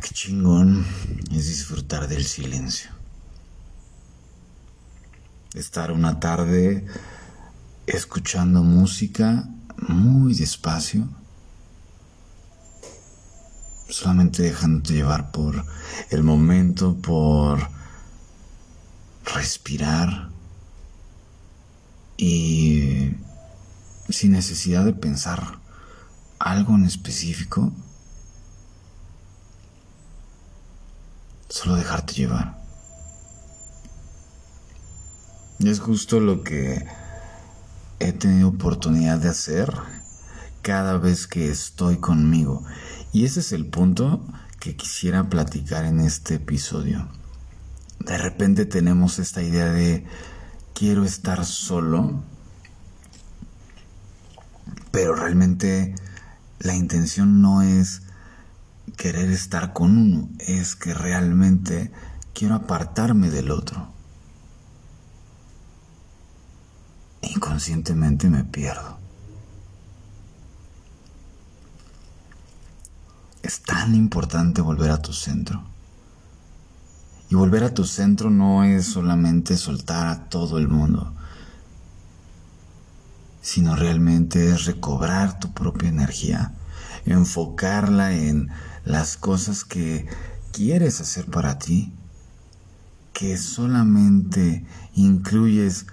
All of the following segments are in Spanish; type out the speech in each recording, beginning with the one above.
qué chingón es disfrutar del silencio. Estar una tarde escuchando música muy despacio, solamente dejándote llevar por el momento, por respirar y sin necesidad de pensar algo en específico, solo dejarte llevar. Y es justo lo que he tenido oportunidad de hacer cada vez que estoy conmigo. Y ese es el punto que quisiera platicar en este episodio. De repente tenemos esta idea de quiero estar solo, pero realmente la intención no es querer estar con uno, es que realmente quiero apartarme del otro. Inconscientemente me pierdo. Es tan importante volver a tu centro. Y volver a tu centro no es solamente soltar a todo el mundo, sino realmente es recobrar tu propia energía, enfocarla en las cosas que quieres hacer para ti, que solamente incluyes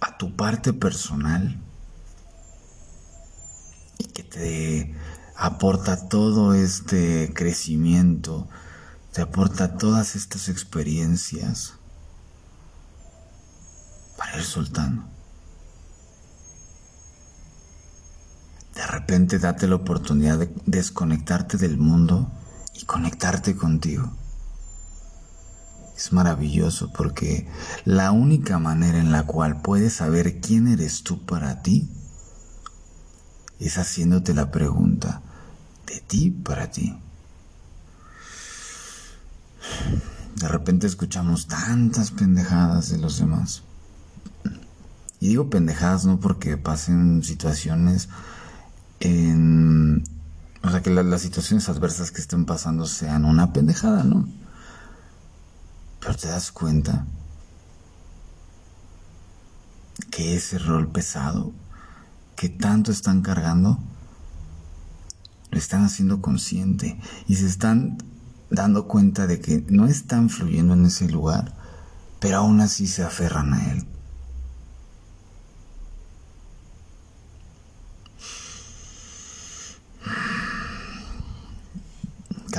a tu parte personal y que te aporta todo este crecimiento, te aporta todas estas experiencias para ir soltando. De repente date la oportunidad de desconectarte del mundo y conectarte contigo. Es maravilloso porque la única manera en la cual puedes saber quién eres tú para ti es haciéndote la pregunta de ti para ti. De repente escuchamos tantas pendejadas de los demás. Y digo pendejadas no porque pasen situaciones en... O sea, que las situaciones adversas que estén pasando sean una pendejada, ¿no? Pero te das cuenta que ese rol pesado que tanto están cargando, lo están haciendo consciente y se están dando cuenta de que no están fluyendo en ese lugar, pero aún así se aferran a él.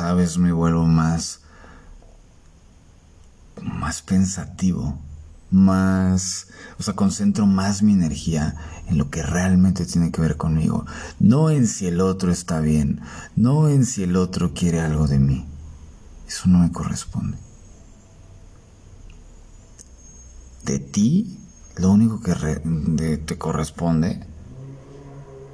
Cada vez me vuelvo más más pensativo, más, o sea, concentro más mi energía en lo que realmente tiene que ver conmigo, no en si el otro está bien, no en si el otro quiere algo de mí. Eso no me corresponde. De ti, lo único que te corresponde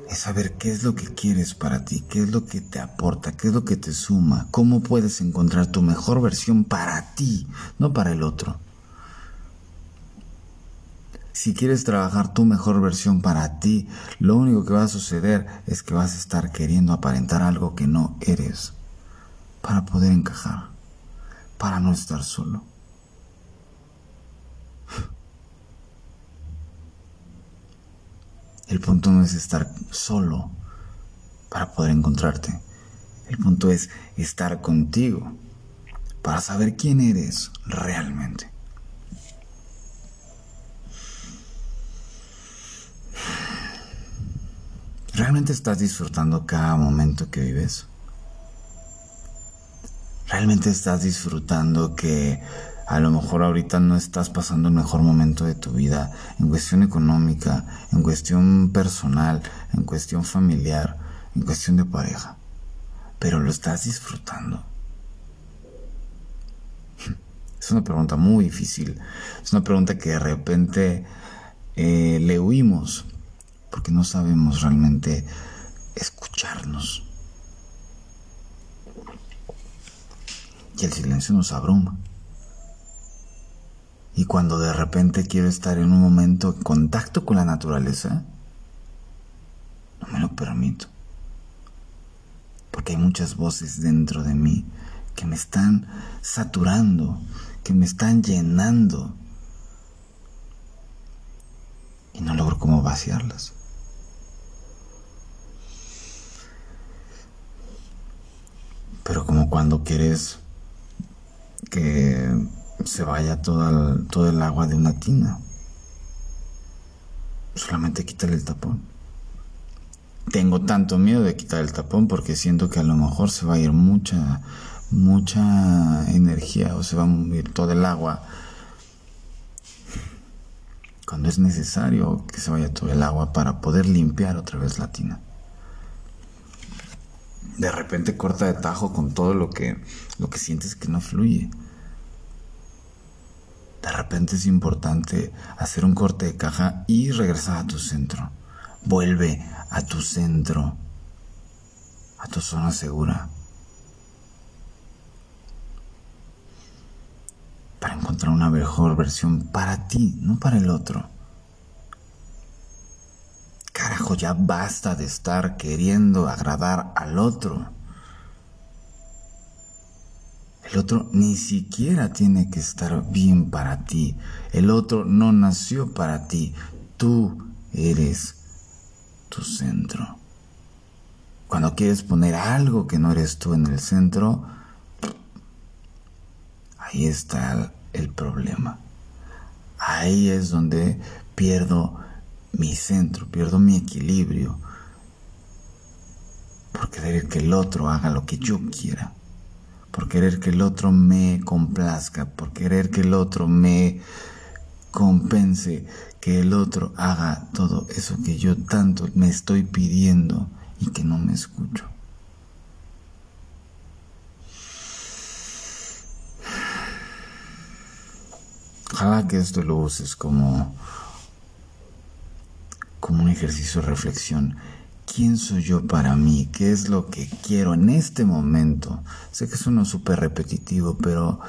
es saber qué es lo que quieres para ti, qué es lo que te aporta, qué es lo que te suma, cómo puedes encontrar tu mejor versión para ti, no para el otro. Si quieres trabajar tu mejor versión para ti, lo único que va a suceder es que vas a estar queriendo aparentar algo que no eres para poder encajar, para no estar solo. El punto no es estar solo para poder encontrarte. El punto es estar contigo para saber quién eres realmente. ¿Realmente estás disfrutando cada momento que vives? ¿Realmente estás disfrutando que a lo mejor ahorita no estás pasando el mejor momento de tu vida en cuestión económica, en cuestión personal, en cuestión familiar, en cuestión de pareja, pero lo estás disfrutando. Es una pregunta muy difícil, es una pregunta que de repente eh, le huimos porque no sabemos realmente escucharnos. Y el silencio nos abruma. Y cuando de repente quiero estar en un momento en contacto con la naturaleza, no me lo permito. Porque hay muchas voces dentro de mí que me están saturando, que me están llenando. Y no logro cómo vaciarlas. Pero como cuando quieres que se vaya todo el, todo el agua de una tina. Solamente quítale el tapón. Tengo tanto miedo de quitar el tapón porque siento que a lo mejor se va a ir mucha, mucha energía o se va a mover todo el agua. Cuando es necesario que se vaya todo el agua para poder limpiar otra vez la tina. De repente corta de tajo con todo lo que, lo que sientes que no fluye. De repente es importante hacer un corte de caja y regresar a tu centro. Vuelve a tu centro, a tu zona segura. Para encontrar una mejor versión para ti, no para el otro. Carajo, ya basta de estar queriendo agradar al otro. El otro ni siquiera tiene que estar bien para ti. El otro no nació para ti. Tú eres tu centro. Cuando quieres poner algo que no eres tú en el centro, ahí está el problema. Ahí es donde pierdo mi centro, pierdo mi equilibrio. Por querer que el otro haga lo que yo quiera por querer que el otro me complazca, por querer que el otro me compense, que el otro haga todo eso que yo tanto me estoy pidiendo y que no me escucho. Ojalá que esto lo uses como, como un ejercicio de reflexión ¿Quién soy yo para mí? ¿Qué es lo que quiero en este momento? Sé que uno súper repetitivo, pero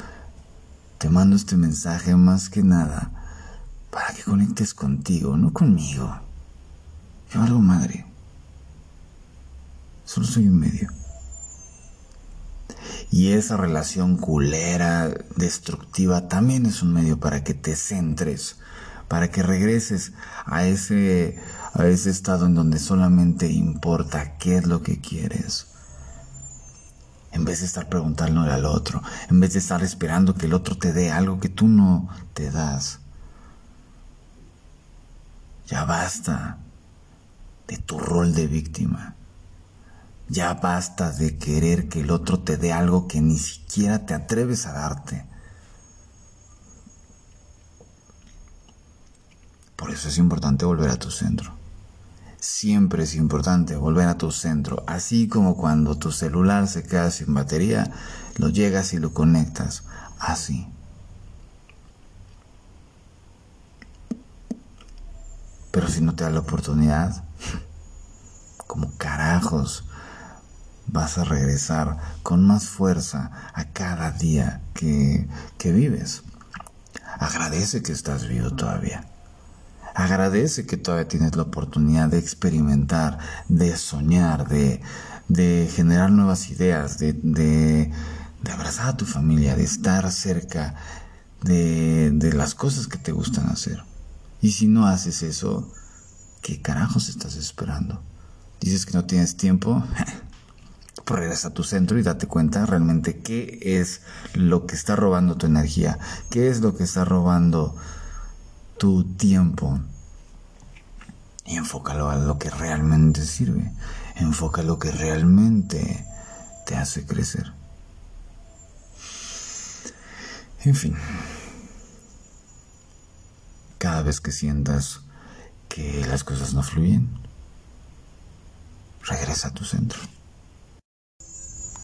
te mando este mensaje más que nada para que conectes contigo, no conmigo. Yo algo madre. Solo soy un medio. Y esa relación culera, destructiva, también es un medio para que te centres, para que regreses a ese a ese estado en donde solamente importa qué es lo que quieres. En vez de estar preguntándole al otro, en vez de estar esperando que el otro te dé algo que tú no te das. Ya basta de tu rol de víctima. Ya basta de querer que el otro te dé algo que ni siquiera te atreves a darte. Por eso es importante volver a tu centro. Siempre es importante volver a tu centro, así como cuando tu celular se queda sin batería, lo llegas y lo conectas, así. Pero si no te da la oportunidad, como carajos, vas a regresar con más fuerza a cada día que, que vives. Agradece que estás vivo todavía. Agradece que todavía tienes la oportunidad de experimentar, de soñar, de, generar nuevas ideas, de, de, abrazar a tu familia, de estar cerca de, de las cosas que te gustan hacer. Y si no haces eso, ¿qué carajos estás esperando? Dices que no tienes tiempo. Pues regresa a tu centro y date cuenta realmente qué es lo que está robando tu energía, qué es lo que está robando tu tiempo y enfócalo a lo que realmente sirve. Enfoca lo que realmente te hace crecer. En fin, cada vez que sientas que las cosas no fluyen, regresa a tu centro.